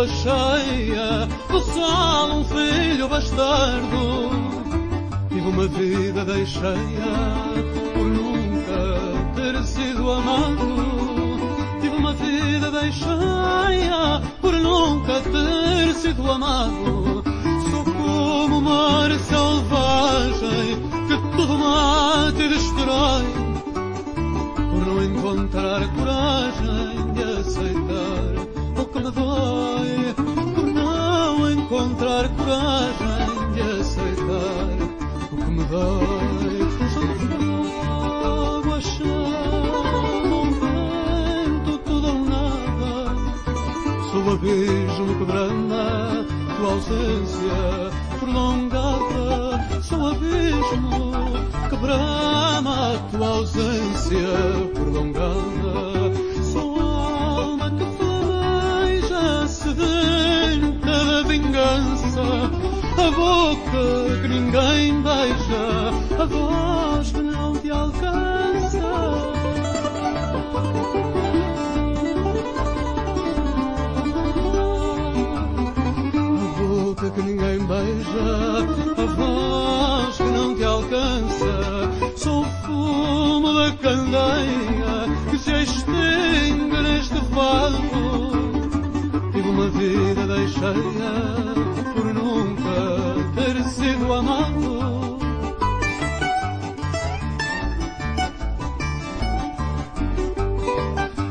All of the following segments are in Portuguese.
lua cheia, do sol um filho bastardo. Tive uma vida deixeia por nunca ter sido amado. Tive uma vida deixeia por nunca ter sido amado. Sou como o mar selvagem que tudo mata e destrói. Por não encontrar coragem de aceitar que me dói. Por não encontrar coragem de aceitar o que me dói. Sou fogo, a chama, um vento, tudo ou nada. Sou o abismo que branda tua ausência prolongada. Sou o abismo que brama tua ausência prolongada. Sou alma que boca que ninguém beija, a voz que não te alcança. A boca que ninguém beija, a voz que não te alcança. Sou fumo da candeia vida deixeia por nunca ter sido amado.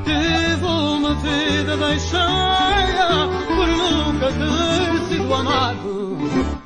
Tive uma vida deixeia por nunca ter sido amado.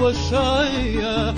Lua cheia,